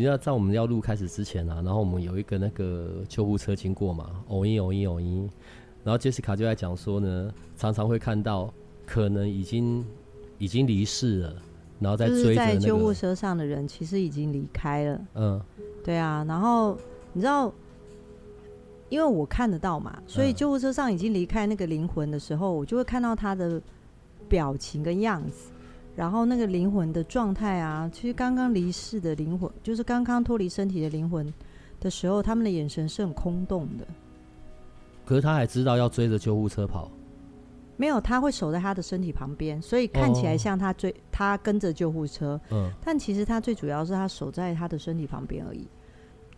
你要在我们要录开始之前啊，然后我们有一个那个救护车经过嘛，哦咦哦咦哦咦，然后杰西卡就在讲说呢，常常会看到可能已经已经离世了，然后在追着、那救护车上的人其实已经离开了。嗯，对啊，然后你知道，因为我看得到嘛，所以救护车上已经离开那个灵魂的时候，我就会看到他的表情跟样子。然后那个灵魂的状态啊，其实刚刚离世的灵魂，就是刚刚脱离身体的灵魂的时候，他们的眼神是很空洞的。可是他还知道要追着救护车跑？没有，他会守在他的身体旁边，所以看起来像他追、哦、他跟着救护车。嗯，但其实他最主要是他守在他的身体旁边而已。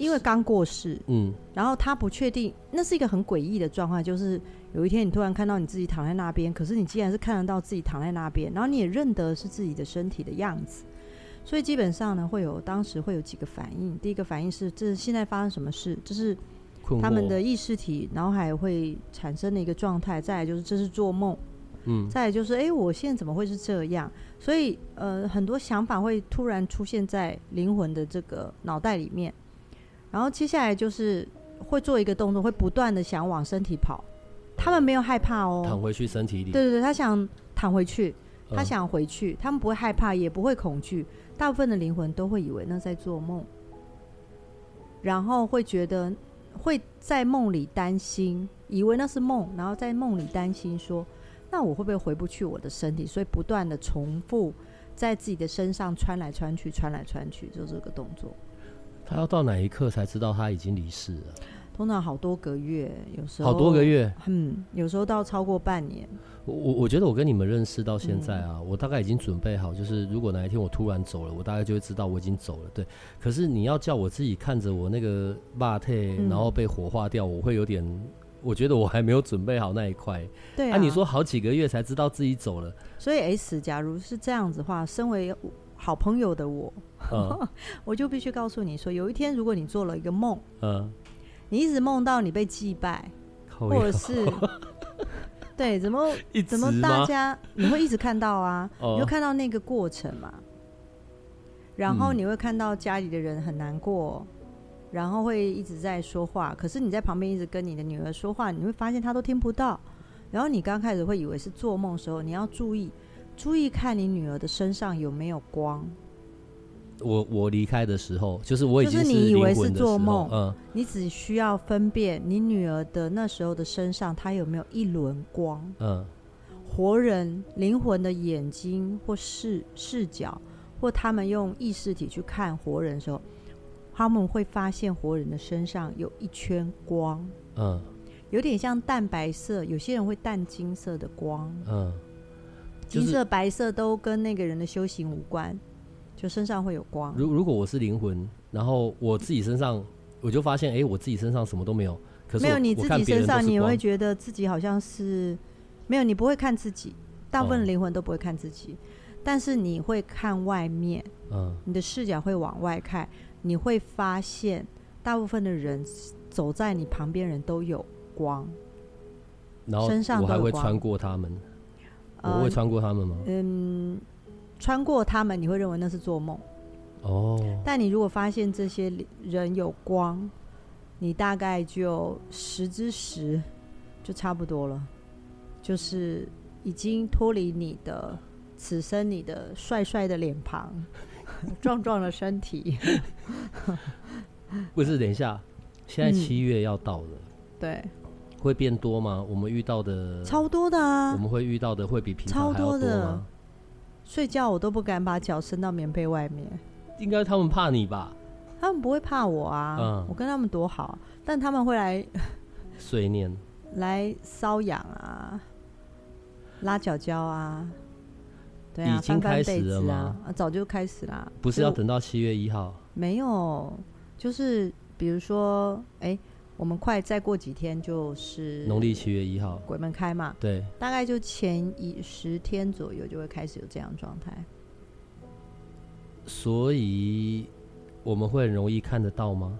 因为刚过世，嗯，然后他不确定，那是一个很诡异的状况，就是有一天你突然看到你自己躺在那边，可是你既然是看得到自己躺在那边，然后你也认得是自己的身体的样子，所以基本上呢，会有当时会有几个反应。第一个反应是，这是现在发生什么事？这是他们的意识体脑海会产生的一个状态。再来就是这是做梦，嗯，再来就是哎，我现在怎么会是这样？所以呃，很多想法会突然出现在灵魂的这个脑袋里面。然后接下来就是会做一个动作，会不断的想往身体跑。他们没有害怕哦，躺回去身体里。对对对，他想躺回去，他想回去，他们不会害怕，也不会恐惧。大部分的灵魂都会以为那在做梦，然后会觉得会在梦里担心，以为那是梦，然后在梦里担心说，那我会不会回不去我的身体？所以不断的重复在自己的身上穿来穿去，穿来穿去，就这个动作。他要到哪一刻才知道他已经离世了？通常好多个月，有时候好多个月，嗯，有时候到超过半年。我我觉得我跟你们认识到现在啊，嗯、我大概已经准备好，就是如果哪一天我突然走了，我大概就会知道我已经走了。对，可是你要叫我自己看着我那个肉体，然后被火化掉，嗯、我会有点，我觉得我还没有准备好那一块。对啊，啊，你说好几个月才知道自己走了，所以 S，假如是这样子的话，身为好朋友的我，嗯、我就必须告诉你说，有一天如果你做了一个梦，嗯，你一直梦到你被祭拜，或者是 对，怎么怎么大家你会一直看到啊，哦、你就看到那个过程嘛，然后你会看到家里的人很难过，然后会一直在说话，可是你在旁边一直跟你的女儿说话，你会发现她都听不到，然后你刚开始会以为是做梦的时候，你要注意。注意看你女儿的身上有没有光。我我离开的时候，就是我已经是你以为是做梦，嗯，你只需要分辨你女儿的那时候的身上，她有没有一轮光，嗯，活人灵魂的眼睛或视视角，或他们用意识体去看活人的时候，他们会发现活人的身上有一圈光，嗯，有点像淡白色，有些人会淡金色的光，嗯。金色、白色都跟那个人的修行无关，就身上会有光。如如果我是灵魂，然后我自己身上，我就发现，哎、欸，我自己身上什么都没有。可是没有你自己身上，你会觉得自己好像是没有。你不会看自己，大部分灵魂都不会看自己，嗯、但是你会看外面。嗯，你的视角会往外看，你会发现大部分的人走在你旁边，人都有光，然后身上我还会穿过他们。我会穿过他们吗？嗯，穿过他们，你会认为那是做梦。哦。但你如果发现这些人有光，你大概就十之十，就差不多了。就是已经脱离你的此生，你的帅帅的脸庞，壮壮的身体。不是，等一下，现在七月要到了。嗯、对。会变多吗？我们遇到的超多的啊！我们会遇到的会比平常还要多吗？睡觉我都不敢把脚伸到棉被外面。应该他们怕你吧？他们不会怕我啊！嗯，我跟他们多好，但他们会来 碎念，来瘙痒啊，拉脚脚啊。对啊，已经开始了吗？啊，早就开始啦。不是要等到七月一号？没有，就是比如说，哎、欸，我们快再过几天就是农历七月一号，鬼门开嘛。对，大概就前一十天左右就会开始有这样状态。所以我们会很容易看得到吗？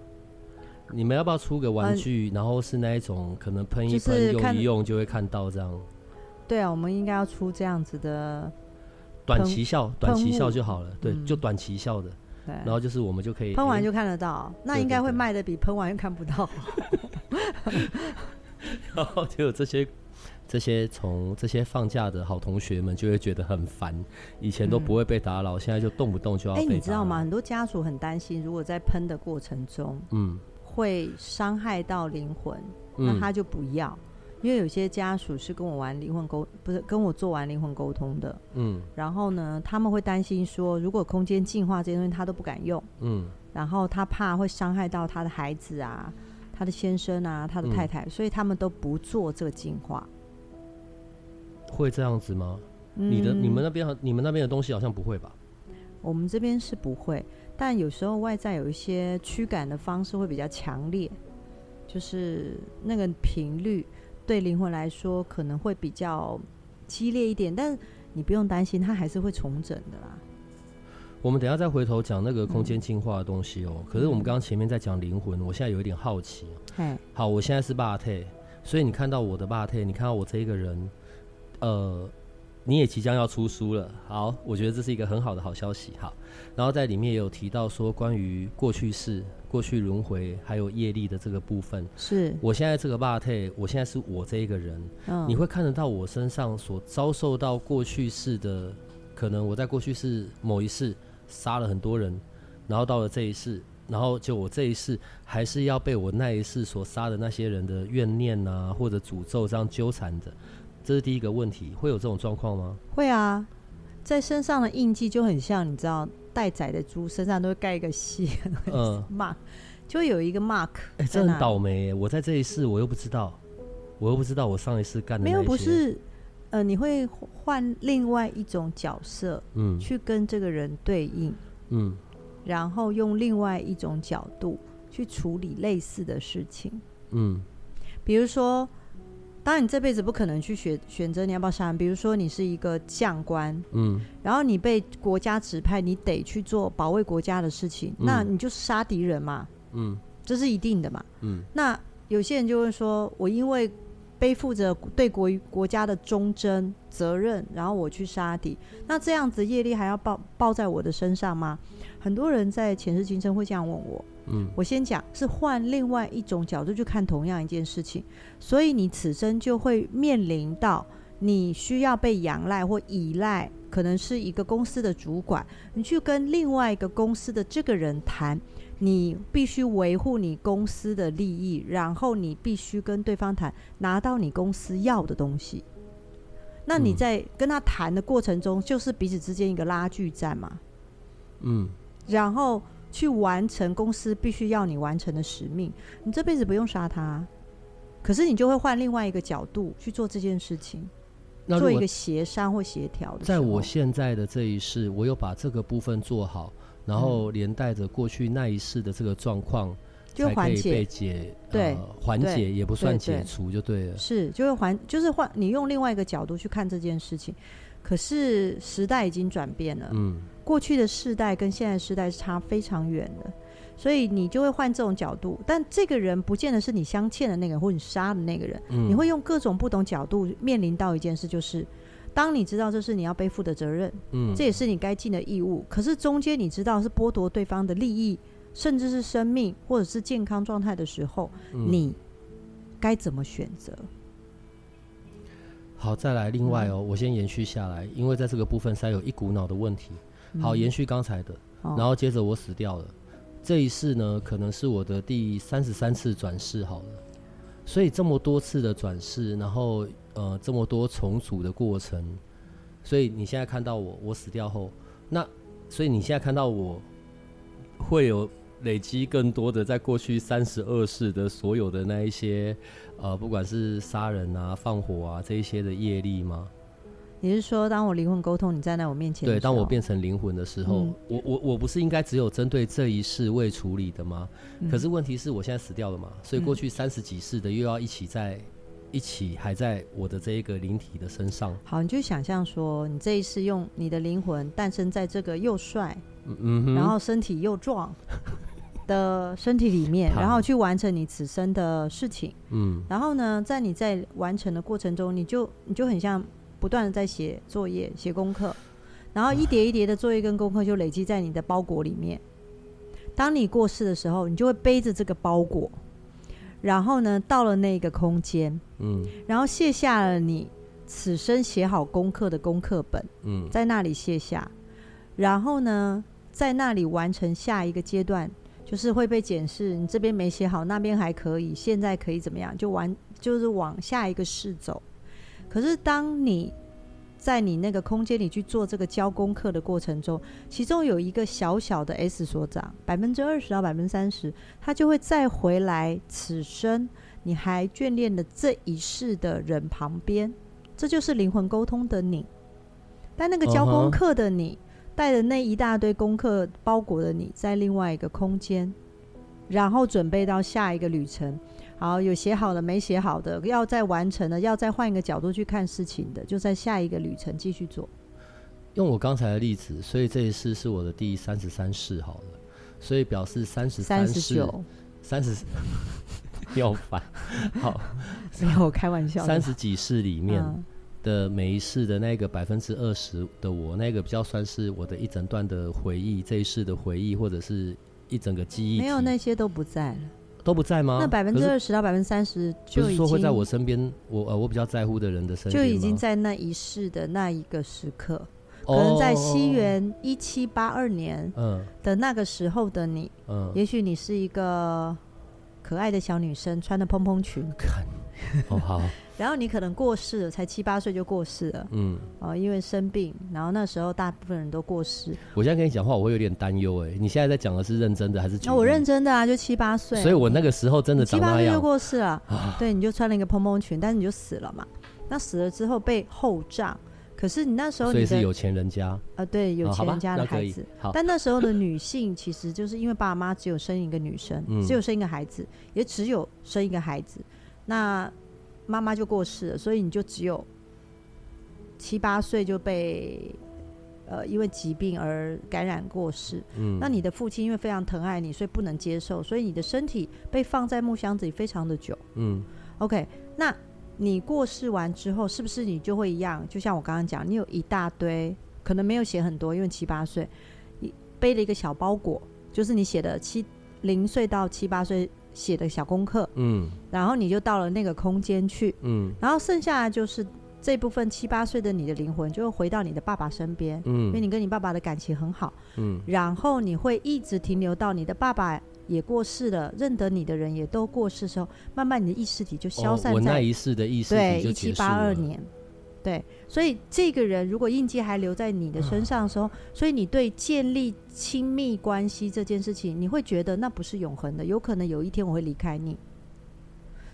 你们要不要出个玩具，嗯、然后是那一种可能喷一喷、用一用就会看到这样？对啊，我们应该要出这样子的。短期效，短期效就好了。对，就短期效的。对。然后就是我们就可以喷完就看得到，那应该会卖的比喷完又看不到。然后就有这些这些从这些放假的好同学们就会觉得很烦，以前都不会被打扰，现在就动不动就要被打扰。哎，你知道吗？很多家属很担心，如果在喷的过程中，嗯，会伤害到灵魂，那他就不要。因为有些家属是跟我玩灵魂沟，不是跟我做完灵魂沟通的，嗯，然后呢，他们会担心说，如果空间净化这些东西他都不敢用，嗯，然后他怕会伤害到他的孩子啊，他的先生啊，他的太太，嗯，所以他们都不做这个净化。会这样子吗？嗯，你的你们那边你们那边的东西好像不会吧？我们这边是不会，但有时候外在有一些驱赶的方式会比较强烈，就是那个频率。对灵魂来说可能会比较激烈一点，但你不用担心，它还是会重整的啦。我们等一下再回头讲那个空间进化的东西哦。嗯、可是我们刚刚前面在讲灵魂，我现在有一点好奇。嗯，好，我现在是霸特，所以你看到我的霸特，你看到我这一个人，呃，你也即将要出书了。好，我觉得这是一个很好的好消息。好，然后在里面也有提到说关于过去式。过去轮回还有业力的这个部分，是我现在这个巴特，我现在是我这一个人，嗯，你会看得到我身上所遭受到过去式的，可能我在过去世某一世杀了很多人，然后到了这一世，然后就我这一世还是要被我那一世所杀的那些人的怨念啊或者诅咒这样纠缠着，这是第一个问题，会有这种状况吗？会啊，在身上的印记就很像，你知道。待宰的猪身上都会盖一个细嗯 mark，就会有一个 mark。哎、欸，这很倒霉！我在这一世，我又不知道，我又不知道我上一世干的。没有，不是，呃，你会换另外一种角色，嗯，去跟这个人对应，嗯，然后用另外一种角度去处理类似的事情，嗯，比如说。当然，你这辈子不可能去选选择你要不要杀人。比如说，你是一个将官，嗯，然后你被国家指派，你得去做保卫国家的事情，嗯、那你就是杀敌人嘛，嗯，这是一定的嘛，嗯。那有些人就会说，我因为背负着对国国家的忠贞责任，然后我去杀敌，那这样子业力还要报报在我的身上吗？很多人在前世今生会这样问我。嗯，我先讲是换另外一种角度去看同样一件事情，所以你此生就会面临到你需要被仰赖或依赖，可能是一个公司的主管，你去跟另外一个公司的这个人谈，你必须维护你公司的利益，然后你必须跟对方谈，拿到你公司要的东西。那你在跟他谈的过程中，就是彼此之间一个拉锯战嘛。嗯，然后。去完成公司必须要你完成的使命，你这辈子不用杀他，可是你就会换另外一个角度去做这件事情，做一个协商或协调的。在我现在的这一世，我有把这个部分做好，然后连带着过去那一世的这个状况，就缓解被解，对，缓解也不算解除就对了。是，就会缓，就是换你用另外一个角度去看这件事情。可是时代已经转变了，嗯，过去的世代跟现在的世代是差非常远的，所以你就会换这种角度。但这个人不见得是你镶嵌的那个人，或你杀的那个人，嗯，你会用各种不同角度面临到一件事，就是当你知道这是你要背负的责任，嗯，这也是你该尽的义务。可是中间你知道是剥夺对方的利益，甚至是生命或者是健康状态的时候，嗯，你该怎么选择？好，再来另外哦，嗯、我先延续下来，因为在这个部分塞有一股脑的问题。好，延续刚才的，嗯、然后接着我死掉了，这一世呢，可能是我的第三十三次转世好了。所以这么多次的转世，然后呃这么多重组的过程，所以你现在看到我，我死掉后，那所以你现在看到我会有。累积更多的在过去三十二世的所有的那一些，呃，不管是杀人啊、放火啊这一些的业力吗？你是说，当我灵魂沟通，你站在我面前？对，当我变成灵魂的时候，嗯、我我我不是应该只有针对这一世未处理的吗？嗯、可是问题是我现在死掉了嘛，所以过去三十几世的又要一起在一起，还在我的这一个灵体的身上。好，你就想象说，你这一世用你的灵魂诞生在这个又帅，嗯嗯，然后身体又壮的身体里面，然后去完成你此生的事情。嗯，然后呢，在你在完成的过程中，你就你就很像。不断的在写作业、写功课，然后一叠一叠的作业跟功课就累积在你的包裹里面。当你过世的时候，你就会背着这个包裹，然后呢，到了那个空间，嗯，然后卸下了你此生写好功课的功课本，嗯，在那里卸下，然后呢，在那里完成下一个阶段，就是会被检视，你这边没写好，那边还可以，现在可以怎么样？就完，就是往下一个世走。可是，当你在你那个空间里去做这个交功课的过程中，其中有一个小小的 S 所长，百分之二十到百分之三十，他就会再回来此生你还眷恋的这一世的人旁边，这就是灵魂沟通的你。但那个交功课的你，带着那一大堆功课包裹的你，在另外一个空间，然后准备到下一个旅程。好，有写好的，没写好的，要再完成的，要再换一个角度去看事情的，就在下一个旅程继续做。用我刚才的例子，所以这一世是我的第三十三世，好了，所以表示三十三世，三十 要烦，好，没有开玩笑。三十几世里面的每一世的那个百分之二十的我，那个比较算是我的一整段的回忆，这一世的回忆或者是一整个记忆，没有那些都不在了。都不在吗？那百分之二十到百分之三十，就已经说会在我身边，我呃我比较在乎的人的身边，就已经在那一世的那一个时刻，可能在西元一七八二年的那个时候的你，嗯，也许你是一个可爱的小女生，穿的蓬蓬裙，看，哦好。然后你可能过世了，才七八岁就过世了。嗯，哦，因为生病，然后那时候大部分人都过世。我现在跟你讲话，我会有点担忧哎。你现在在讲的是认真的还是？那我认真的啊，就七八岁。所以我那个时候真的。七八岁就过世了，对，你就穿了一个蓬蓬裙，但是你就死了嘛。那死了之后被厚葬，可是你那时候所以是有钱人家啊，对，有钱人家的孩子。好，但那时候的女性其实就是因为爸妈只有生一个女生，只有生一个孩子，也只有生一个孩子，那。妈妈就过世了，所以你就只有七八岁就被呃因为疾病而感染过世。嗯，那你的父亲因为非常疼爱你，所以不能接受，所以你的身体被放在木箱子里非常的久。嗯，OK，那你过世完之后，是不是你就会一样？就像我刚刚讲，你有一大堆，可能没有写很多，因为七八岁，你背了一个小包裹，就是你写的七零岁到七八岁。写的小功课，嗯，然后你就到了那个空间去，嗯，然后剩下的就是这部分七八岁的你的灵魂就会回到你的爸爸身边，嗯，因为你跟你爸爸的感情很好，嗯，然后你会一直停留到你的爸爸也过世了，认得你的人也都过世的时候，慢慢你的意识体就消散在，哦，我那一世的意识体。对，一七八二年。对，所以这个人如果印记还留在你的身上的时候，所以你对建立亲密关系这件事情，你会觉得那不是永恒的，有可能有一天我会离开你。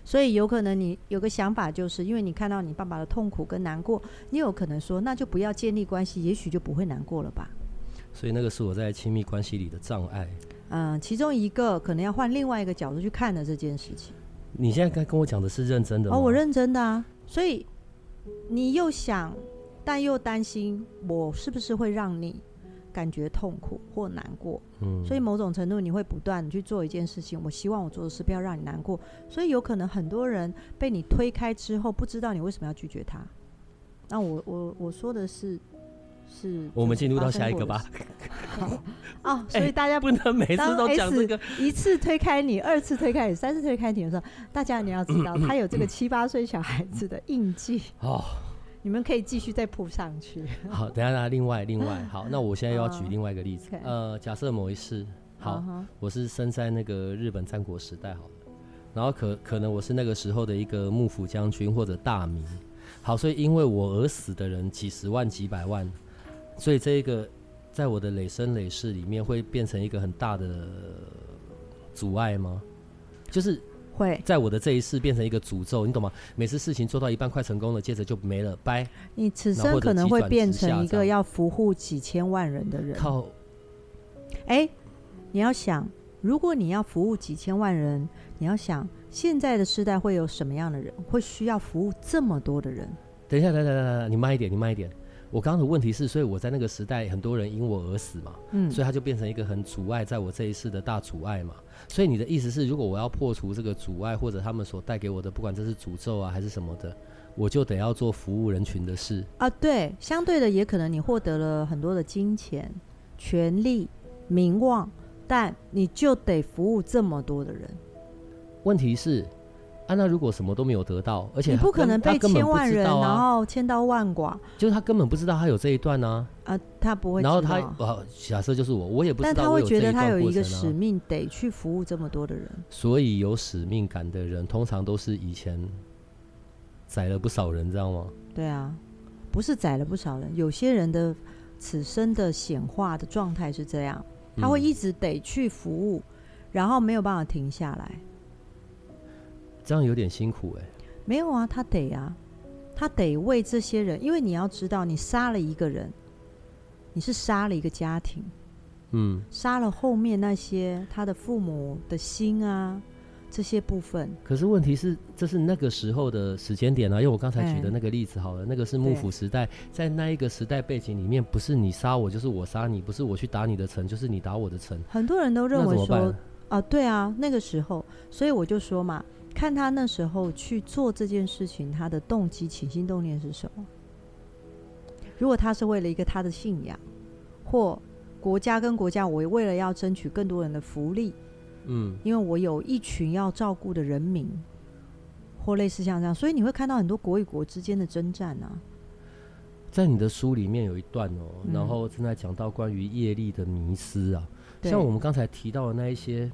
所以有可能你有个想法，就是因为你看到你爸爸的痛苦跟难过，你有可能说那就不要建立关系，也许就不会难过了吧。所以那个是我在亲密关系里的障碍。嗯，其中一个可能要换另外一个角度去看的这件事情。你现在该跟我讲的是认真的？哦，我认真的啊，所以。你又想，但又担心，我是不是会让你感觉痛苦或难过？嗯，所以某种程度你会不断去做一件事情。我希望我做的事不要让你难过，所以有可能很多人被你推开之后，不知道你为什么要拒绝他。那我我我说的是，是我们进入到下一个吧。哦，所以大家不能每次都讲这个，一次推开你，二次推开你，三次推开你的时候，大家你要知道，他有这个七八岁小孩子的印记哦。你们可以继续再铺上去。好，等下，等下，另外，另外，好，那我现在又要举另外一个例子。呃，假设某一世，好，我是生在那个日本战国时代，好了，然后可可能我是那个时候的一个幕府将军或者大名，好，所以因为我而死的人几十万、几百万，所以这一个。在我的累生累世里面，会变成一个很大的阻碍吗？就是会在我的这一世变成一个诅咒，你懂吗？每次事情做到一半快成功了，接着就没了，拜。你此生可能会变成一个要服务几千万人的人。靠！哎，你要想，如果你要服务几千万人，你要想现在的时代会有什么样的人会需要服务这么多的人？等一下，等等等等，你慢一点，你慢一点。我刚刚的问题是，所以我在那个时代，很多人因我而死嘛，嗯，所以他就变成一个很阻碍在我这一世的大阻碍嘛。所以你的意思是，如果我要破除这个阻碍，或者他们所带给我的，不管这是诅咒啊还是什么的，我就得要做服务人群的事啊。对，相对的也可能你获得了很多的金钱、权力、名望，但你就得服务这么多的人。问题是。啊，那如果什么都没有得到，而且你不可能被千万人，然后千刀万剐，就是他根本不知道他有这一段呢。啊，他不会。然后他，假设就是我，我也不知道。但他会觉得他有一个使命，得去服务这么多的人。所以有使命感的人，通常都是以前宰了不少人，知道吗？对啊，不是宰了不少人，有些人的此生的显化的状态是这样，他会一直得去服务，然后没有办法停下来。这样有点辛苦哎、欸，没有啊，他得啊，他得为这些人，因为你要知道，你杀了一个人，你是杀了一个家庭，嗯，杀了后面那些他的父母的心啊，这些部分。可是问题是，这是那个时候的时间点啊，因为我刚才举的那个例子好了，欸、那个是幕府时代，在那一个时代背景里面，不是你杀我，就是我杀你，不是我去打你的城，就是你打我的城。很多人都认为说，啊，对啊，那个时候，所以我就说嘛。看他那时候去做这件事情，他的动机、起心动念是什么？如果他是为了一个他的信仰，或国家跟国家，我为了要争取更多人的福利，嗯，因为我有一群要照顾的人民，或类似像这样，所以你会看到很多国与国之间的征战啊。在你的书里面有一段哦，然后正在讲到关于业力的迷失啊，像我们刚才提到的那一些。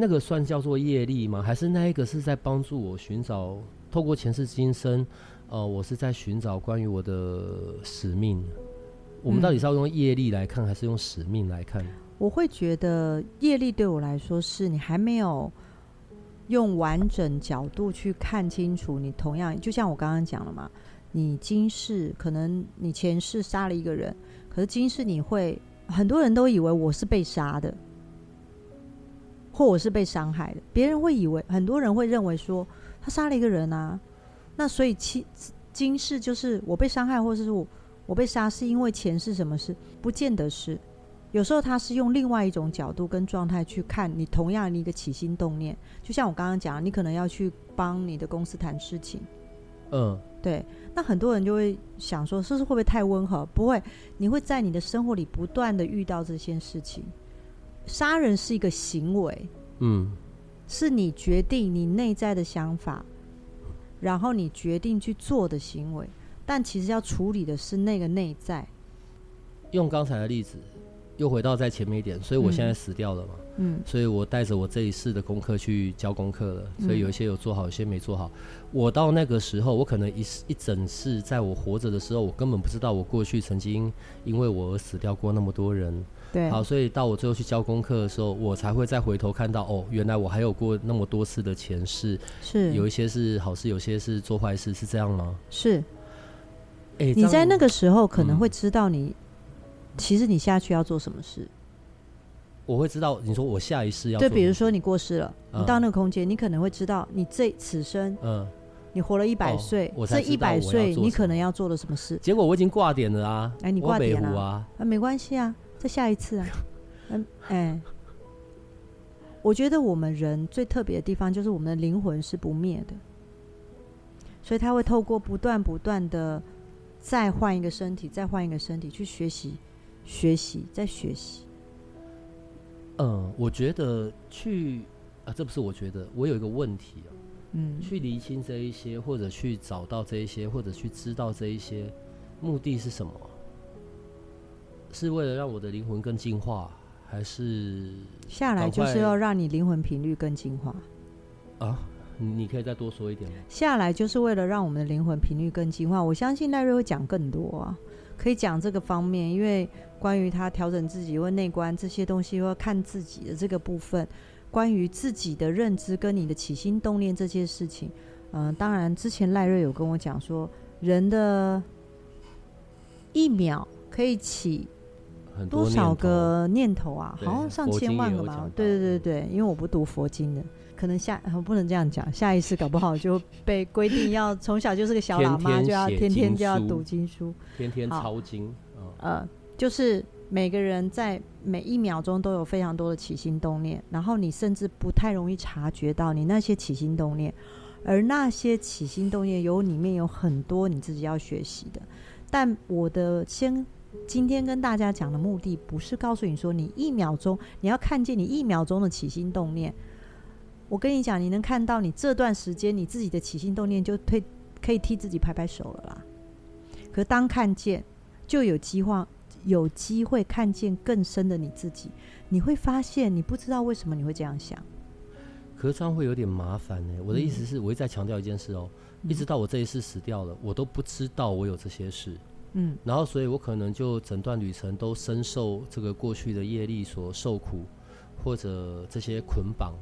那个算叫做业力吗？还是那一个是在帮助我寻找，透过前世今生，呃，我是在寻找关于我的使命。我们到底是要用业力来看，还是用使命来看？我会觉得业力对我来说，是你还没有用完整角度去看清楚。你同样就像我刚刚讲了嘛，你今世可能你前世杀了一个人，可是今世你会很多人都以为我是被杀的。或我是被伤害的，别人会以为，很多人会认为说他杀了一个人啊，那所以今今世就是我被伤害，或者是我我被杀，是因为前世什么事？不见得是，有时候他是用另外一种角度跟状态去看你同样的一个起心动念，就像我刚刚讲，你可能要去帮你的公司谈事情，嗯，对，那很多人就会想说，是不是会不会太温和？不会，你会在你的生活里不断的遇到这些事情。杀人是一个行为，嗯，是你决定你内在的想法，然后你决定去做的行为，但其实要处理的是那个内在。用刚才的例子，又回到在前面一点，所以我现在死掉了嘛，嗯，所以我带着我这一世的功课去教功课了，所以有一些有做好，有些没做好。我到那个时候，我可能一一整世，在我活着的时候，我根本不知道我过去曾经因为我而死掉过那么多人。对，好，所以到我最后去交功课的时候，我才会再回头看到，哦，原来我还有过那么多次的前世，是有一些是好事，有些是做坏事，是这样吗？是。欸，你在那个时候可能会知道你，嗯、其实你下去要做什么事。我会知道，你说我下一世要对，比如说你过世了，嗯、你到那个空间，你可能会知道你这此生，嗯，你活了一百岁，这一百岁你可能要做的什么事。结果我已经挂点了啊！哎，你挂点了啊？啊，没关系啊。再下一次啊，嗯，哎，我觉得我们人最特别的地方就是我们的灵魂是不灭的，所以他会透过不断不断的再换一个身体，再换一个身体去学习，学习，再学习。嗯，我觉得去啊，这不是我觉得，我有一个问题啊，嗯，去厘清这一些，或者去找到这一些，或者去知道这一些，目的是什么？是为了让我的灵魂更进化，还是下来就是要让你灵魂频率更进化？啊，你可以再多说一点吗？下来就是为了让我们的灵魂频率更进化。我相信赖瑞会讲更多啊，可以讲这个方面，因为关于他调整自己或内观这些东西，或看自己的这个部分，关于自己的认知跟你的起心动念这些事情，嗯、呃，当然之前赖瑞有跟我讲说，人的一秒可以起多少个念头啊？好像上千万个吧？对对对对，因为我不读佛经的，可能下我不能这样讲，下一次 搞不好就被规定要从小就是个小喇嘛，就要天天就要读经书，天天抄经。呃，就是。每个人在每一秒钟都有非常多的起心动念，然后你甚至不太容易察觉到你那些起心动念，而那些起心动念有里面有很多你自己要学习的。但我的先今天跟大家讲的目的，不是告诉你说你一秒钟你要看见你一秒钟的起心动念。我跟你讲，你能看到你这段时间你自己的起心动念，就推可以替自己拍拍手了啦。可当看见，就有机会。有机会看见更深的你自己，你会发现你不知道为什么你会这样想。可是这样会有点麻烦呢。我的意思是，我一再强调一件事哦，嗯、一直到我这一世死掉了，我都不知道我有这些事。嗯，然后所以我可能就整段旅程都深受这个过去的业力所受苦，或者这些捆绑。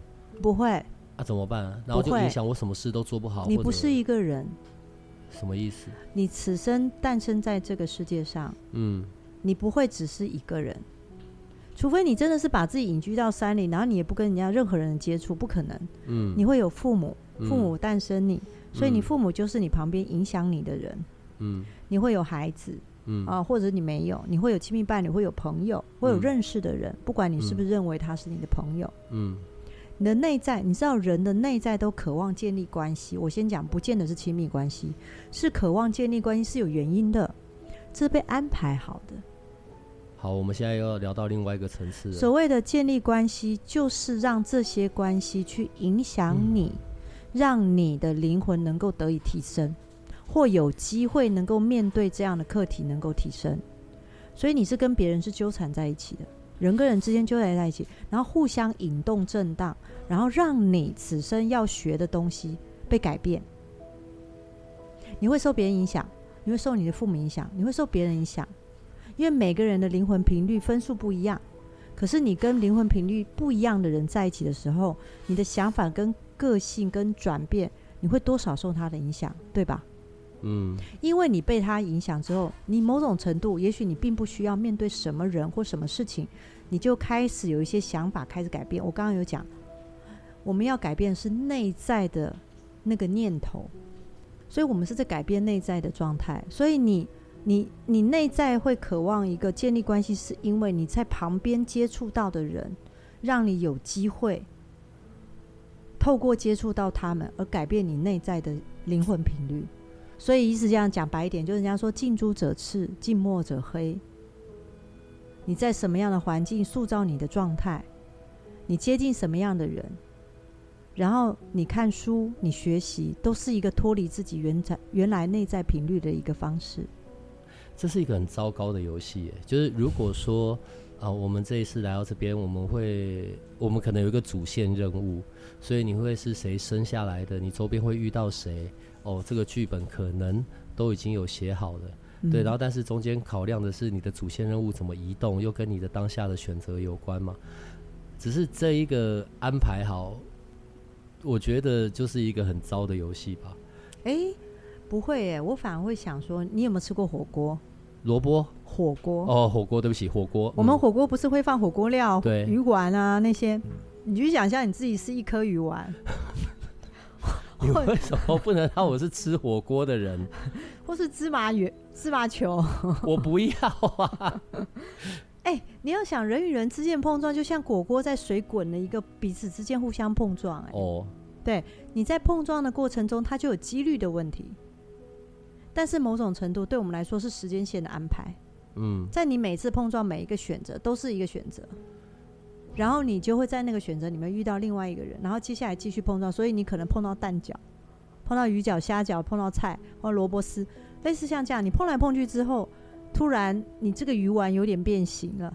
不会。啊、怎么办？然后就影响我什么事都做不好。你不是一个人。什么意思？你此生诞生在这个世界上。嗯。你不会只是一个人，除非你真的是把自己隐居到山里，然后你也不跟人家任何人接触，不可能。嗯，你会有父母，父母诞生你，嗯，所以你父母就是你旁边影响你的人。嗯，你会有孩子，嗯啊，或者你没有，你会有亲密伴侣，会有朋友，会有认识的人，不管你是不是认为他是你的朋友。嗯，你的内在，你知道人的内在都渴望建立关系。我先讲，不见得是亲密关系，是渴望建立关系是有原因的，这是被安排好的。好，我们现在又要聊到另外一个层次。所谓的建立关系，就是让这些关系去影响你，嗯，让你的灵魂能够得以提升，或有机会能够面对这样的课题，能够提升。所以你是跟别人是纠缠在一起的，人跟人之间纠缠在一起，然后互相引动震荡，然后让你此生要学的东西被改变。你会受别人影响，你会受你的父母影响，你会受别人影响。因为每个人的灵魂频率分数不一样，可是你跟灵魂频率不一样的人在一起的时候，你的想法跟个性跟转变，你会多少受他的影响，对吧？嗯，因为你被他影响之后，你某种程度，也许你并不需要面对什么人或什么事情，你就开始有一些想法开始改变。我刚刚有讲，我们要改变是内在的那个念头，所以我们是在改变内在的状态，所以你。你你内在会渴望一个建立关系，是因为你在旁边接触到的人，让你有机会透过接触到他们而改变你内在的灵魂频率。所以意思这样讲白一点，就是人家说近朱者赤，近墨者黑。你在什么样的环境塑造你的状态，你接近什么样的人，然后你看书、你学习，都是一个脱离自己原在原来内在频率的一个方式。这是一个很糟糕的游戏，就是如果说啊、我们这一次来到这边，我们会，我们可能有一个主线任务，所以你会是谁生下来的，你周边会遇到谁，哦，这个剧本可能都已经有写好了，嗯、对，然后但是中间考量的是你的主线任务怎么移动，又跟你的当下的选择有关嘛，只是这一个安排好，我觉得就是一个很糟的游戏吧，诶不会哎，我反而会想说，你有没有吃过火锅？萝卜火锅哦，火锅，对不起，火锅。我们火锅不是会放火锅料、对鱼丸啊那些？你去想象你自己是一颗鱼丸。你为什么不能让我是吃火锅的人？或是芝麻圆、芝麻球？我不要啊！哎、欸，你要想人与人之间碰撞，就像火锅在水滚的一个彼此之间互相碰撞、欸。哎哦，对，你在碰撞的过程中，它就有几率的问题。但是某种程度对我们来说是时间线的安排，嗯，在你每次碰撞每一个选择都是一个选择，然后你就会在那个选择里面遇到另外一个人，然后接下来继续碰撞，所以你可能碰到蛋饺，碰到鱼饺、虾饺，碰到菜或萝卜丝，类似像这样，你碰来碰去之后，突然你这个鱼丸有点变形了，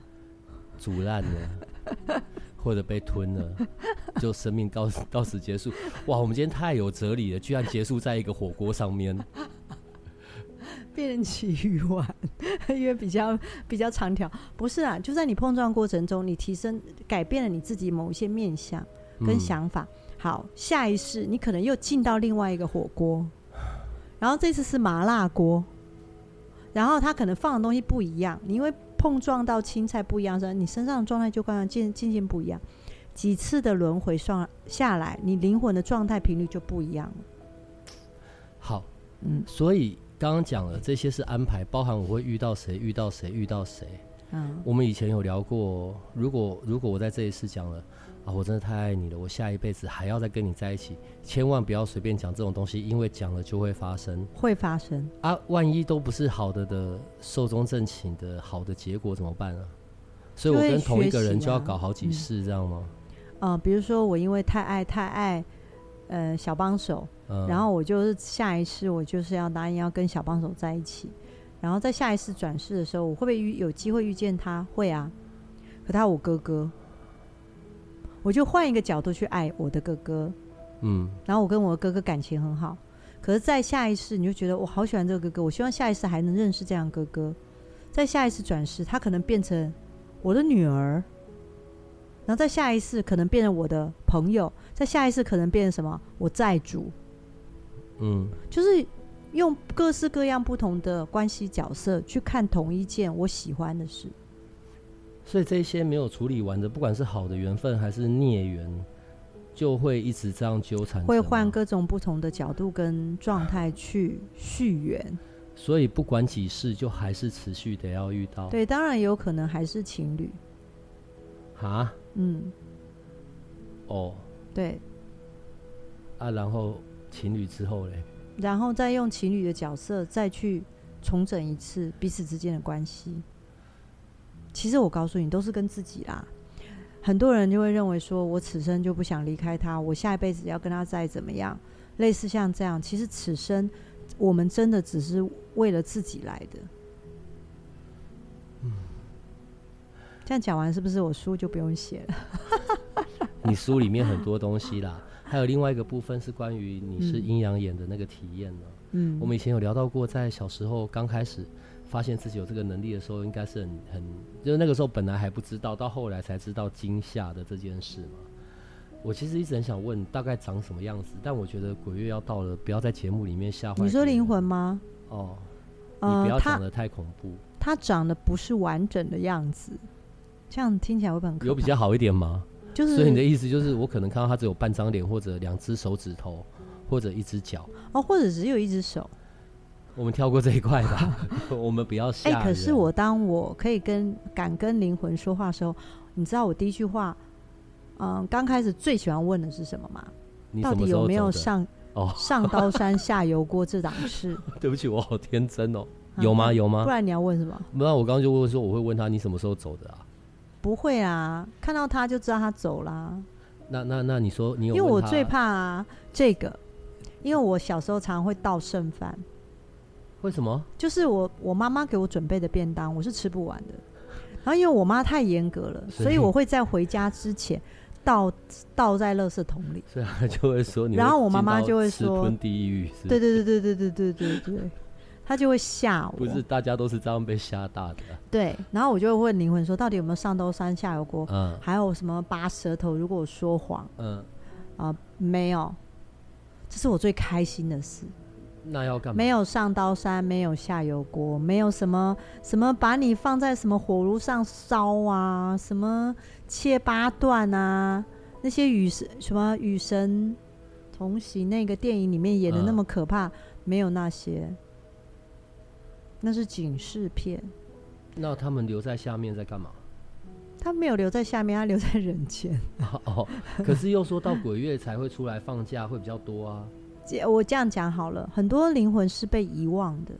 煮烂了，或者被吞了，就生命到到此结束。哇，我们今天太有哲理了，居然结束在一个火锅上面。变起鱼丸，因为比较比较长条，不是啊，就在你碰撞过程中，你提升改变了你自己某一些面相，跟想法。嗯、好，下一世你可能又进到另外一个火锅，然后这次是麻辣锅，然后它可能放的东西不一样，你因为碰撞到青菜不一样，所以你身上的状态就刚刚渐渐渐不一样。几次的轮回上下来，你灵魂的状态频率就不一样了。好，嗯，所以刚刚讲了这些是安排，包含我会遇到谁，遇到谁，遇到谁。嗯，我们以前有聊过，如果如果我在这一次讲了啊，我真的太爱你了，我下一辈子还要再跟你在一起，千万不要随便讲这种东西，因为讲了就会发生，会发生啊，万一都不是好的的寿终正寝的好的结果怎么办啊？所以我跟同一个人就要搞好几世，这样吗？嗯、呃，比如说我因为太爱太爱，呃，小帮手，嗯、然后我就是下一次我就是要答应要跟小帮手在一起，然后在下一次转世的时候，我会不会遇有机会遇见他？会啊，可他我哥哥，我就换一个角度去爱我的哥哥，嗯，然后我跟我的哥哥感情很好，可是，在下一次你就觉得我好喜欢这个哥哥，我希望下一次还能认识这样哥哥，在下一次转世，他可能变成我的女儿。然后在下一次可能变成我的朋友，在下一次可能变成什么？我债主。嗯，就是用各式各样不同的关系角色去看同一件我喜欢的事。所以这些没有处理完的，不管是好的缘分还是孽缘，就会一直这样纠缠。会换各种不同的角度跟状态去续缘。所以不管几世，就还是持续得要遇到。对，当然有可能还是情侣。啊？嗯，哦，对，啊，然后情侣之后嘞，然后再用情侣的角色再去重整一次彼此之间的关系。其实我告诉你，都是跟自己啦。很多人就会认为说，我此生就不想离开他，我下一辈子要跟他再怎么样，类似像这样。其实此生我们真的只是为了自己来的。嗯这样讲完是不是我书就不用写了？你书里面很多东西啦，还有另外一个部分是关于你是阴阳眼的那个体验呢。嗯，我们以前有聊到过，在小时候刚开始发现自己有这个能力的时候，应该是很很，就是那个时候本来还不知道，到后来才知道惊吓的这件事嘛。我其实一直很想问，大概长什么样子？但我觉得鬼月要到了，不要在节目里面吓坏。你说灵魂吗？哦，你不要讲得太恐怖。它长得不是完整的样子。这样听起来会很可怕。有比较好一点吗？就是，所以你的意思就是，我可能看到他只有半张脸，或者两只手指头，或者一只脚，哦，或者只有一只手。我们跳过这一块吧，我们不要吓人。哎、欸，可是我当我可以跟敢跟灵魂说话的时候，你知道我第一句话，嗯，刚开始最喜欢问的是什么吗？你到底有没有上哦上刀山下油锅这档事？对不起，我好天真哦。有吗？有吗？不然你要问什么？不然我刚刚就问说，我会问他你什么时候走的啊？不会啊，看到他就知道他走啦。那那那你说你有？因为我最怕啊这个，因为我小时候常常会倒剩饭。为什么？就是我我妈妈给我准备的便当，我是吃不完的。然后因为我妈太严格了，所以我会在回家之前倒倒在垃圾桶里。所以她就会说你，然后我妈妈就会说吞地狱。对对对对对对对对对，对。他就会吓我，不是大家都是这样被吓大的。对，然后我就会问灵魂说，到底有没有上刀山下油锅？嗯，还有什么拔舌头？如果我说谎，嗯，啊、呃，没有，这是我最开心的事。那要干嘛？没有上刀山，没有下油锅，没有什么什么把你放在什么火炉上烧啊，什么切八段啊，那些与神什么与神同行那个电影里面演的那么可怕，嗯、没有那些。那是警示片。那他们留在下面在干嘛？他没有留在下面，他留在人间。哦，可是又说到鬼月才会出来放假，会比较多啊。我这样讲好了，很多灵魂是被遗忘的。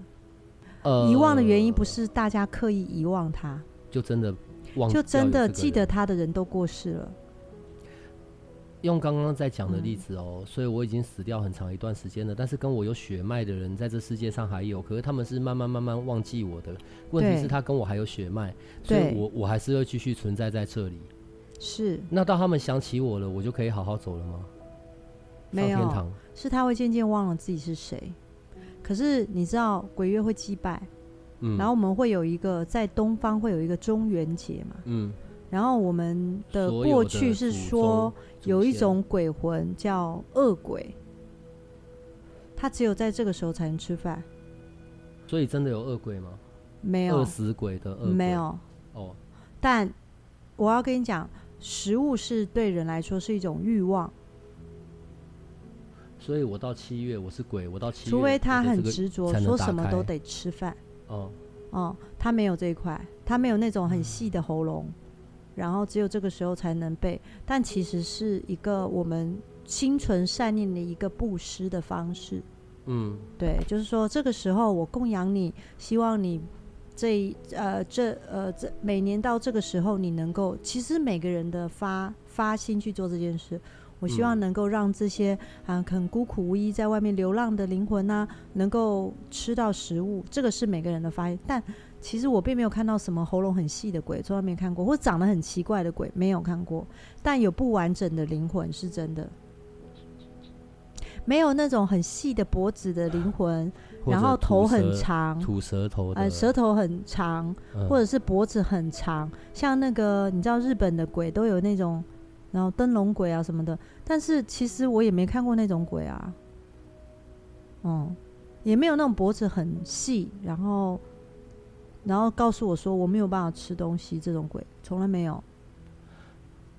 呃，遗忘的原因不是大家刻意遗忘他，就真的忘，就真的记得他的人都过世了。用刚刚在讲的例子哦、所以我已经死掉很长一段时间了。但是跟我有血脉的人，在这世界上还有，可是他们是慢慢慢慢忘记我的。问题是，他跟我还有血脉，所以我我还是会继续存在在这里。是。那到他们想起我了，我就可以好好走了吗？没有，天堂。是他会渐渐忘了自己是谁。可是你知道，鬼月会祭拜，嗯，然后我们会有一个在东方会有一个中元节嘛，嗯。然后我们的过去是说有一种鬼魂叫恶鬼，他只有在这个时候才能吃饭。所以真的有恶鬼吗？没有。饿死鬼的恶鬼没有。哦，但我要跟你讲，食物是对人来说是一种欲望。所以我到七月我是鬼，我到七月，除非他很执着，说什么都得吃饭。哦哦，他没有这一块，他没有那种很细的喉咙，嗯、然后只有这个时候才能背。但其实是一个我们心存善念的一个布施的方式。嗯，对，就是说这个时候我供养你，希望你这呃这呃这每年到这个时候你能够，其实每个人的发发心去做这件事。我希望能够让这些啊很孤苦无依在外面流浪的灵魂呢、啊，能够吃到食物，这个是每个人的发愿。但其实我并没有看到什么喉咙很细的鬼，从来没看过，或长得很奇怪的鬼没有看过。但有不完整的灵魂是真的，没有那种很细的脖子的灵魂，然后头很长，吐舌头，呃，舌头很长，或者是脖子很长，像那个你知道日本的鬼都有那种。然后灯笼鬼啊什么的，但是其实我也没看过那种鬼啊，嗯，也没有那种脖子很细，然后然后告诉我说我没有办法吃东西这种鬼，从来没有。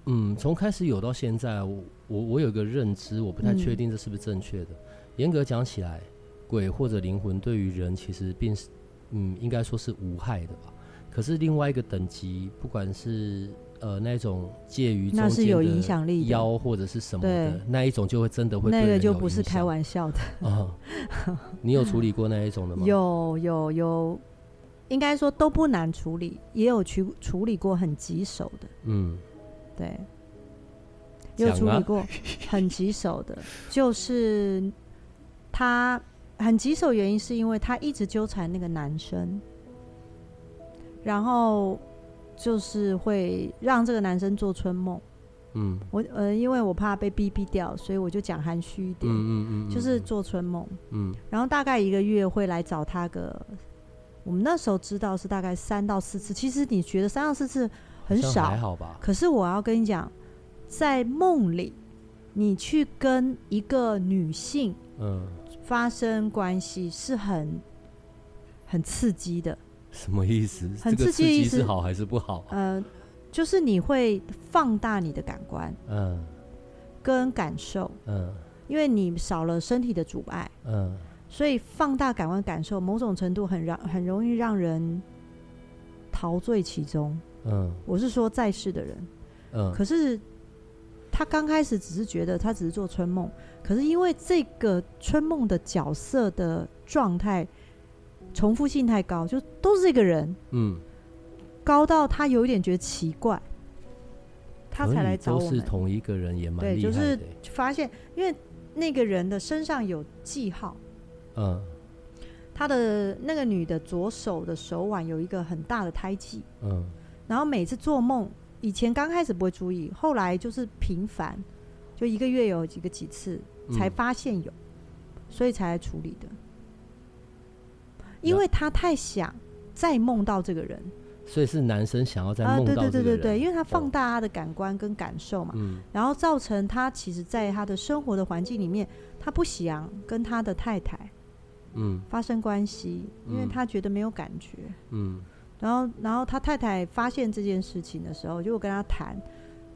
嗯，从开始有到现在，我我我有个认知，我不太确定这是不是正确的。嗯、严格讲起来，鬼或者灵魂对于人其实并是嗯，应该说是无害的吧。可是另外一个等级，不管是呃，那种介于那是有影响力妖或者是什么的那一种，就会真的会那个就不是开玩笑的啊。你有处理过那一种的吗？有 有有，应该说都不难处理，也有去处理过很棘手的。嗯，对，有处理过很棘手的，就是他很棘手，原因是因为他一直纠缠那个男生，然后。就是会让这个男生做春梦，嗯，我呃，因为我怕被逼逼掉，所以我就讲含蓄一点，嗯嗯嗯，就是做春梦，嗯，然后大概一个月会来找他个，我们那时候知道是大概三到四次，其实你觉得三到四次很少，还好吧？可是我要跟你讲，在梦里，你去跟一个女性，嗯，发生关系是很很刺激的。什么意思？很刺激的意思，这个是好还是不好？呃，就是你会放大你的感官，嗯，跟感受，嗯，因为你少了身体的阻碍，嗯，所以放大感官感受，某种程度很让很容易让人陶醉其中，嗯，我是说在世的人，嗯，可是他刚开始只是觉得他只是做春梦，可是因为这个春梦的角色的状态。重复性太高，就都是这个人，嗯，高到他有一点觉得奇怪，他才来找我们。都是同一个人也蛮厉害的。对，就是发现，因为那个人的身上有记号，嗯，他的那个女的左手的手腕有一个很大的胎记，嗯，然后每次做梦，以前刚开始不会注意，后来就是频繁，就一个月有几个几次才发现有，嗯，所以才来处理的。因为他太想再梦到这个人，所以是男生想要再梦到这个人。啊，对对对对对，因为他放大他的感官跟感受嘛，嗯，然后造成他其实在他的生活的环境里面，他不想跟他的太太，嗯，发生关系，因为他觉得没有感觉，嗯，然后然后他太太发现这件事情的时候，就跟他谈，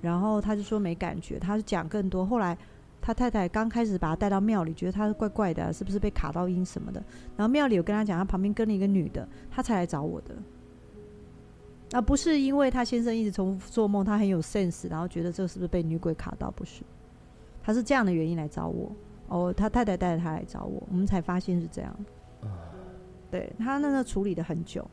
然后他就说没感觉，他就讲更多，后来。他太太刚开始把他带到庙里，觉得他怪怪的，是不是被卡到音什么的？然后庙里有跟他讲，他旁边跟了一个女的，他才来找我的，啊不是因为他先生一直重复做梦，他很有 sense，然后觉得这是不是被女鬼卡到？不是，他是这样的原因来找我。哦，他太太带着他来找我，我们才发现是这样。对，他那个处理的很久，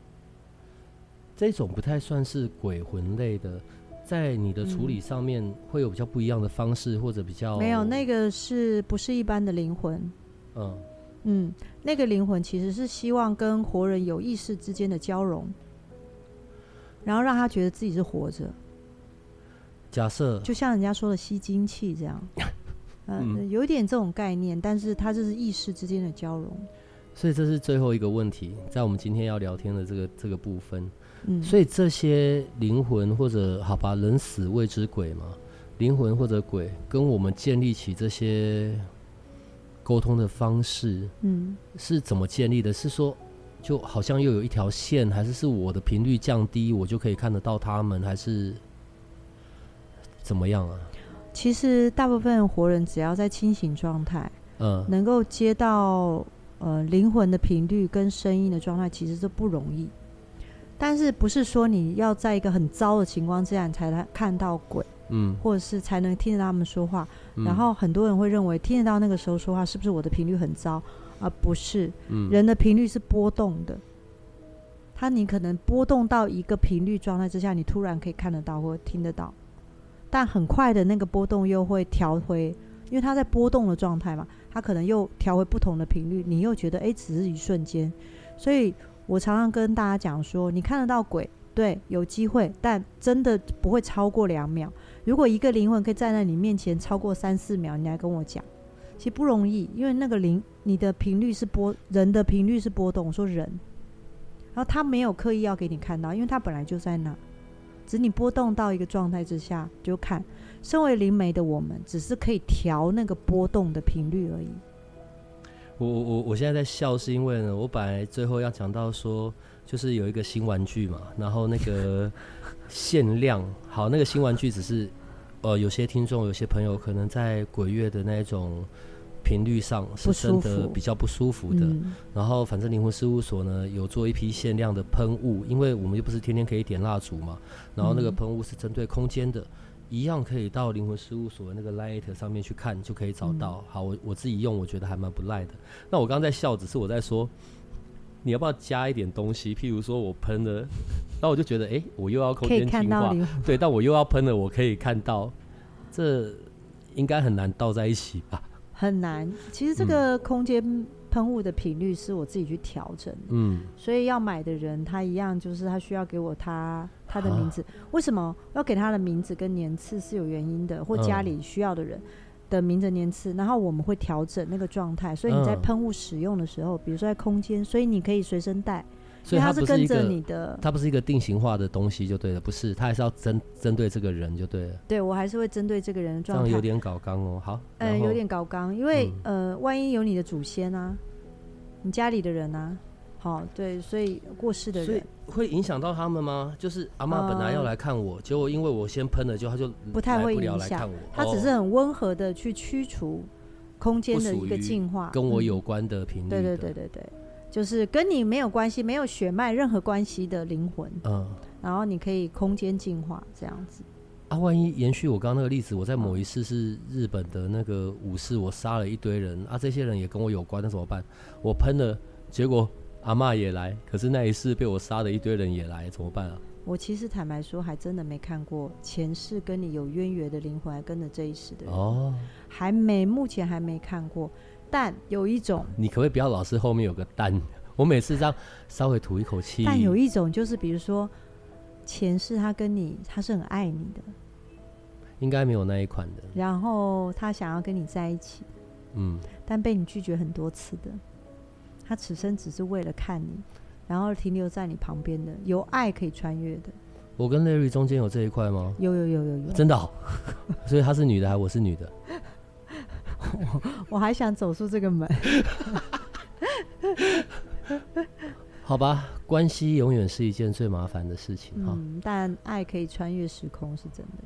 这种不太算是鬼魂类的。在你的处理上面会有比较不一样的方式，或者比较没有那个是不是一般的灵魂？嗯嗯，那个灵魂其实是希望跟活人有意识之间的交融，然后让他觉得自己是活着。假设就像人家说的吸精气这样，嗯，有点这种概念，但是它就是意识之间的交融。所以这是最后一个问题，在我们今天要聊天的这个这个部分。嗯，所以这些灵魂或者好吧，人死未知鬼嘛，灵魂或者鬼跟我们建立起这些沟通的方式，嗯，是怎么建立的？是说就好像又有一条线，还是是我的频率降低，我就可以看得到他们，还是怎么样啊？其实大部分活人只要在清醒状态，嗯，能够接到。呃，灵魂的频率跟声音的状态其实都不容易，但是不是说你要在一个很糟的情况之下你才能看到鬼，嗯，或者是才能听得到他们说话。嗯，然后很多人会认为听得到那个时候说话是不是我的频率很糟？而不是，嗯，人的频率是波动的，他你可能波动到一个频率状态之下，你突然可以看得到或听得到，但很快的那个波动又会调回，因为它在波动的状态嘛。它可能又调回不同的频率，你又觉得哎，只是一瞬间。所以我常常跟大家讲说，你看得到鬼，对，有机会，但真的不会超过两秒。如果一个灵魂可以站在你面前超过三四秒，你来跟我讲，其实不容易，因为那个灵，你的频率是波，人的频率是波动。我说人，然后他没有刻意要给你看到，因为他本来就在那，只你波动到一个状态之下就看。身为灵媒的我们，只是可以调那个波动的频率而已。我我我我现在在笑，是因为呢，我本来最后要讲到说，就是有一个新玩具嘛，然后那个限量，好，那个新玩具只是，呃，有些听众、有些朋友可能在鬼月的那种频率上是真的比较不舒服的。嗯、然后，反正灵魂事务所呢有做一批限量的喷雾，因为我们又不是天天可以点蜡烛嘛，然后那个喷雾是针对空间的。一样可以到灵魂事务所的那个 Light 上面去看，就可以找到。嗯、好，我我自己用，我觉得还蛮不赖的。那我刚刚在笑，只是我在说，你要不要加一点东西？譬如说我喷了，然后我就觉得，哎、欸，我又要空间净化，对，但我又要喷了，我可以看到，这应该很难倒在一起吧？很难。其实这个空间。嗯喷雾的频率是我自己去调整，嗯，所以要买的人他一样，就是他需要给我他他的名字。啊、为什么要给他的名字跟年次是有原因的，或家里需要的人的名字年次，然后我们会调整那个状态。所以你在喷雾使用的时候，比如说在空间，所以你可以随身带。所以它是跟着你的，它不是一个定型化的东西就对了，不是，它还是要针针对这个人就对了。对，我还是会针对这个人的状态。这样有点搞刚哦，好。嗯，有点搞刚，因为、嗯、呃，万一有你的祖先啊，你家里的人啊，好，对，所以过世的人，会影响到他们吗？就是阿妈本来要来看我，呃、结果因为我先喷了，就他就不太会影响。他只是很温和的去驱除空间的一个净化，跟我有关的频率、嗯。对对对对对。就是跟你没有关系、没有血脉任何关系的灵魂，嗯，然后你可以空间进化这样子。啊，万一延续我刚刚那个例子，我在某一世是日本的那个武士，我杀了一堆人啊，这些人也跟我有关，那怎么办？我喷了，结果阿妈也来，可是那一世被我杀的一堆人也来，怎么办啊？我其实坦白说，还真的没看过前世跟你有渊源的灵魂，还跟着这一世的人哦，还没，目前还没看过。但有一种，你可不可以不要老是后面有个“但 ”？我每次这样稍微吐一口气。但有一种就是，比如说前世他跟你，他是很爱你的，应该没有那一款的。然后他想要跟你在一起，嗯，但被你拒绝很多次的。他此生只是为了看你，然后停留在你旁边的，有爱可以穿越的。我跟 Larry 中间有这一块吗？有有有有有，真的哦。所以他是女的还是我是女的？我，我还想走出这个门，好吧？关系永远是一件最麻烦的事情哈、嗯。但爱可以穿越时空，是真的。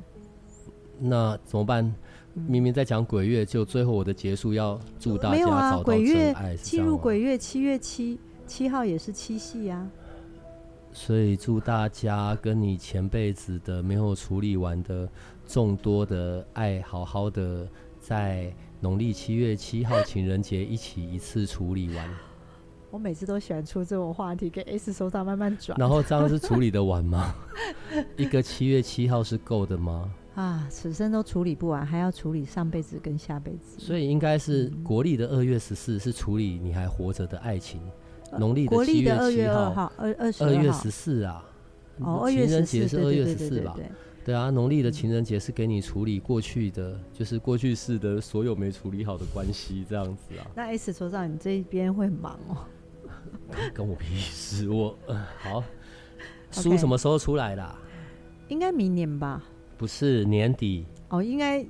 那怎么办？明明在讲鬼月，就最后我的结束要祝大家找到真爱，啊、鬼月进入鬼月，七月七七号也是七夕啊。所以祝大家跟你前辈子的没有处理完的众多的爱，好好的在。农历七月七号情人节一起一次处理完。我每次都喜欢出这种话题，给 S 手掌慢慢转。然后这样是处理得完吗？一个七月七号是够的吗？啊，此生都处理不完，还要处理上辈子跟下辈子。所以应该是国历的二月十四是处理你还活着的爱情。农历的七月七号，二二二月十四啊。哦，二月十四是二月十四吧？对啊，农历的情人节是给你处理过去的，嗯、就是过去式的所有没处理好的关系，这样子啊。那 S 所长，你这一边会很忙哦？跟我屁事，我、呃、好。书什么时候出来的？应该明年吧？不是年底哦，应该。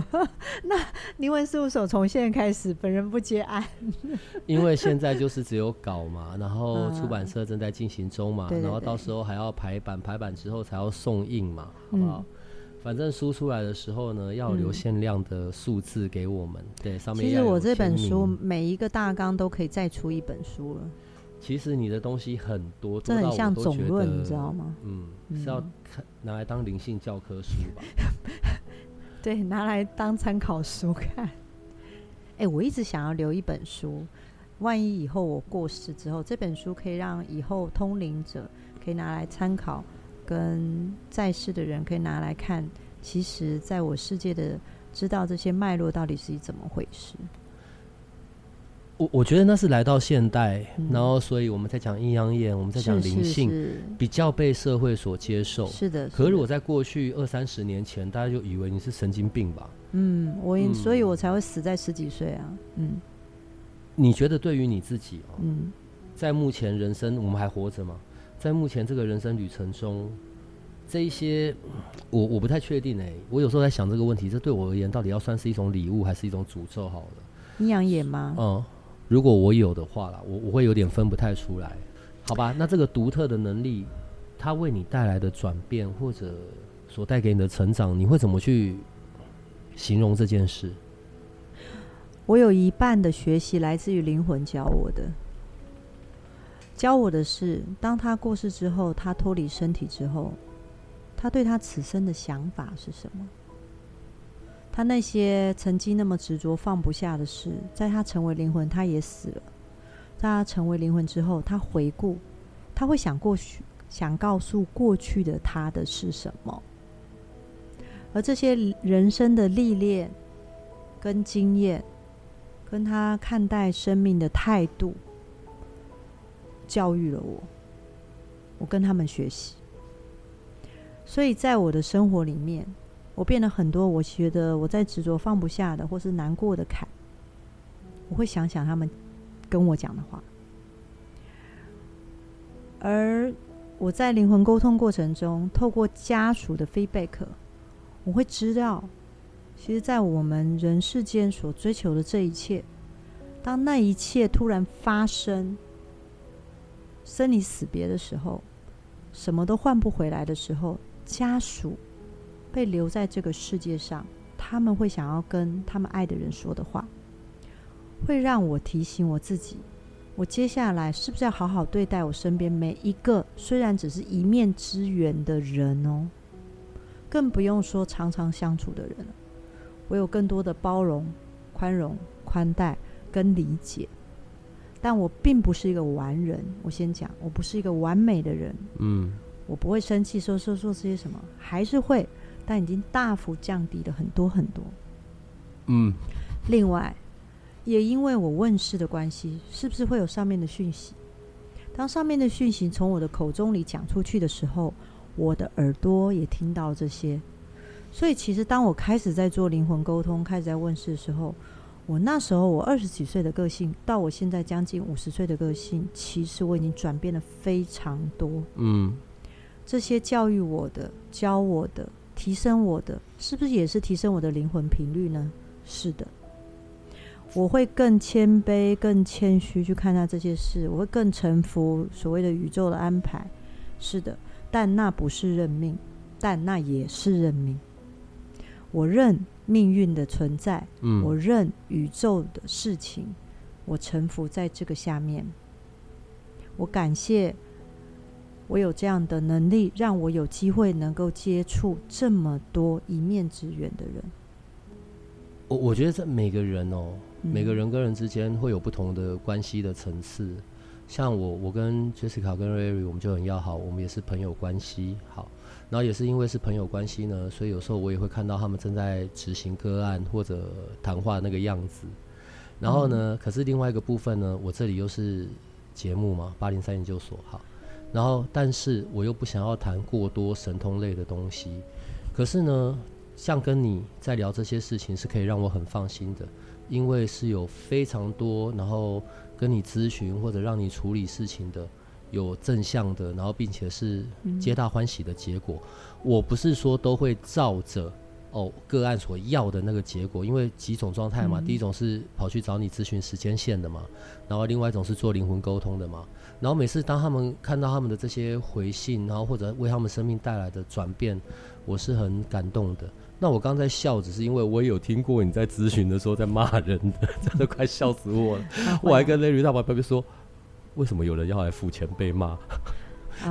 那灵魂事务所从现在开始，本人不接案。因为现在就是只有稿嘛，然后出版社正在进行中嘛，嗯、然后到时候还要排版，排版之后才要送印嘛，好不好？嗯、反正书出来的时候呢，要留限量的数字给我们。嗯、对，上面其实我这本书每一个大纲都可以再出一本书了。其实你的东西很多，这很像总论，你知道吗？嗯，是要看拿来当灵性教科书吧？对，拿来当参考书看。哎、我一直想要留一本书，万一以后我过世之后，这本书可以让以后通灵者可以拿来参考，跟在世的人可以拿来看。其实，在我世界的知道这些脉络到底是怎么回事。我我觉得那是来到现代，嗯、然后所以我们在讲阴阳眼，我们在讲灵性，比较被社会所接受。是的。可是我在过去二三十年前，大家就以为你是神经病吧？嗯，我、嗯、所以，我才会死在十几岁啊。嗯。你觉得对于你自己哦，嗯，在目前人生我们还活着吗？在目前这个人生旅程中，这一些我我不太确定哎、欸。我有时候在想这个问题，这对我而言到底要算是一种礼物，还是一种诅咒？好了，阴阳眼吗？嗯。如果我有的话啦，我我会有点分不太出来，好吧？那这个独特的能力，它为你带来的转变，或者所带给你的成长，你会怎么去形容这件事？我有一半的学习来自于灵魂教我的，教我的是，当他过世之后，他脱离身体之后，他对他此生的想法是什么？他那些曾经那么执着放不下的事，在他成为灵魂，他也死了。在他成为灵魂之后，他回顾，他会想过去，想告诉过去的他的是什么？而这些人生的历练、跟经验、跟他看待生命的态度，教育了我。我跟他们学习，所以在我的生活里面。我变了很多，我觉得我在执着放不下的，或是难过的坎，我会想想他们跟我讲的话。而我在灵魂沟通过程中，透过家属的 feedback，我会知道，其实，在我们人世间所追求的这一切，当那一切突然发生，生离死别的时候，什么都换不回来的时候，家属。被留在这个世界上，他们会想要跟他们爱的人说的话，会让我提醒我自己：我接下来是不是要好好对待我身边每一个虽然只是一面之缘的人哦？更不用说常常相处的人了。我有更多的包容、宽容、宽待跟理解，但我并不是一个完人。我先讲，我不是一个完美的人。嗯，我不会生气，说说说这些什么，还是会。但已经大幅降低了很多很多。嗯，另外，也因为我问世的关系，是不是会有上面的讯息？当上面的讯息从我的口中里讲出去的时候，我的耳朵也听到这些。所以，其实当我开始在做灵魂沟通，开始在问世的时候，我那时候我二十几岁的个性，到我现在将近五十岁的个性，其实我已经转变了非常多。嗯，这些教育我的，教我的。提升我的，是不是也是提升我的灵魂频率呢？是的，我会更谦卑、更谦虚去看待这些事，我会更臣服所谓的宇宙的安排。是的，但那不是认命，但那也是认命。我认命运的存在，嗯，我认宇宙的事情，我臣服在这个下面。我感谢。我有这样的能力，让我有机会能够接触这么多一面之缘的人。我我觉得这每个人哦，嗯、每个人跟人之间会有不同的关系的层次。像我，我跟 Jessica 跟 Ray，我们就很要好，我们也是朋友关系。好，然后也是因为是朋友关系呢，所以有时候我也会看到他们正在执行个案或者谈话那个样子。然后呢，嗯、可是另外一个部分呢，我这里又是节目嘛，八零三研究所，好。然后，但是我又不想要谈过多神通类的东西。可是呢，像跟你在聊这些事情是可以让我很放心的，因为是有非常多，然后跟你咨询或者让你处理事情的。有正向的，然后并且是皆大欢喜的结果。嗯、我不是说都会照着哦个案所要的那个结果，因为几种状态嘛。嗯、第一种是跑去找你咨询时间线的嘛，然后另外一种是做灵魂沟通的嘛。然后每次当他们看到他们的这些回信，然后或者为他们生命带来的转变，我是很感动的。那我刚才笑，只是因为我也有听过你在咨询的时候在骂人的，真的快笑死我了。啊、我还跟 Larry 他爸爸说。为什么有人要来付钱被骂？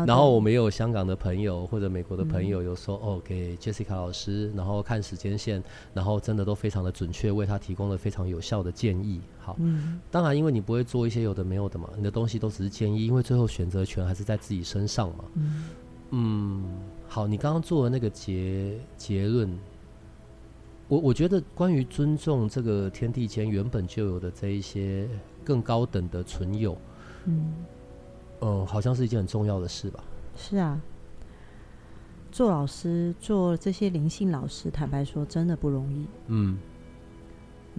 然后我们也有香港的朋友或者美国的朋友有说哦，给 Jessica 老师，然后看时间线，然后真的都非常的准确，为他提供了非常有效的建议。好，当然因为你不会做一些有的没有的嘛，你的东西都只是建议，因为最后选择权还是在自己身上嘛。嗯，好，你刚刚做的那个结结论，我我觉得关于尊重这个天地间原本就有的这一些更高等的存有。嗯，嗯，好像是一件很重要的事吧？是啊，做老师，做这些灵性老师，坦白说，真的不容易。嗯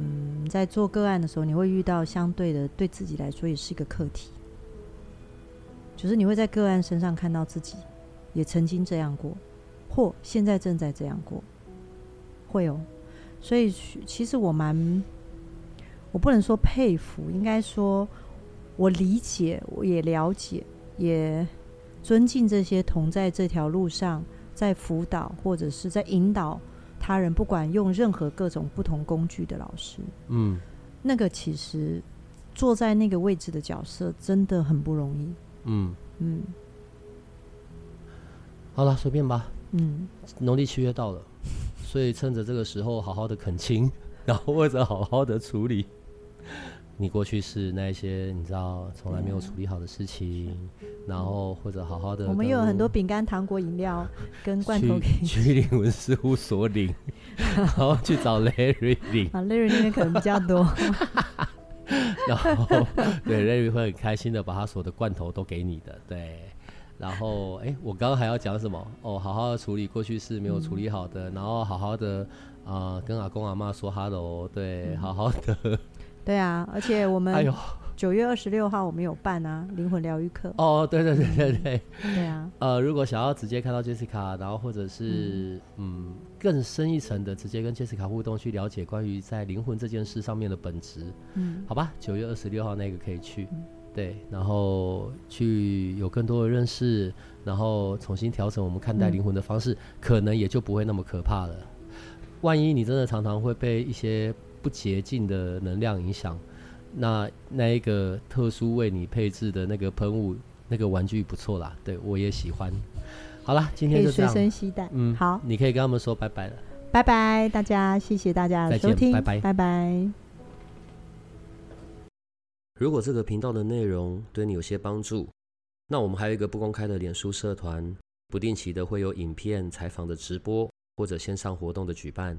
嗯，在做个案的时候，你会遇到相对的，对自己来说也是一个课题，就是你会在个案身上看到自己也曾经这样过，或现在正在这样过，会有。所以，其实我蛮，我不能说佩服，应该说。我理解，我也了解，也尊敬这些同在这条路上，在辅导或者是在引导他人，不管用任何各种不同工具的老师。嗯，那个其实坐在那个位置的角色真的很不容易。嗯嗯，好了，随便吧。嗯，农历七月到了，所以趁着这个时候，好好的恳亲，然后或者好好的处理。你过去是那一些你知道从来没有处理好的事情，然后或者好好的，我们有很多饼干、糖果、饮料 跟罐头去去灵魂事务所领，然后去找 Larry 领。啊，Larry 那边可能比较多，然后对 Larry 会很开心的把他所有的罐头都给你的，对，然后哎，我刚刚还要讲什么？哦，好好的处理过去是没有处理好的，嗯、然后好好的啊、呃、跟阿公阿妈说 hello，对，好好的。对啊，而且我们九月二十六号我们有办啊灵魂疗愈课。哦，对对对对对。对啊。呃，如果想要直接看到 Jessica，然后或者是嗯，嗯更深一层的直接跟 Jessica 互动，去了解关于在灵魂这件事上面的本质。嗯。好吧，九月二十六号那个可以去。嗯、对，然后去有更多的认识，然后重新调整我们看待灵魂的方式，嗯、可能也就不会那么可怕了。万一你真的常常会被一些。不洁净的能量影响，那那一个特殊为你配置的那个喷雾，那个玩具不错啦，对我也喜欢。好了，今天就这样。随身携带，嗯，好，你可以跟他们说拜拜了。拜拜，大家，谢谢大家的收听，拜拜，拜拜。如果这个频道的内容对你有些帮助，那我们还有一个不公开的脸书社团，不定期的会有影片、采访的直播或者线上活动的举办。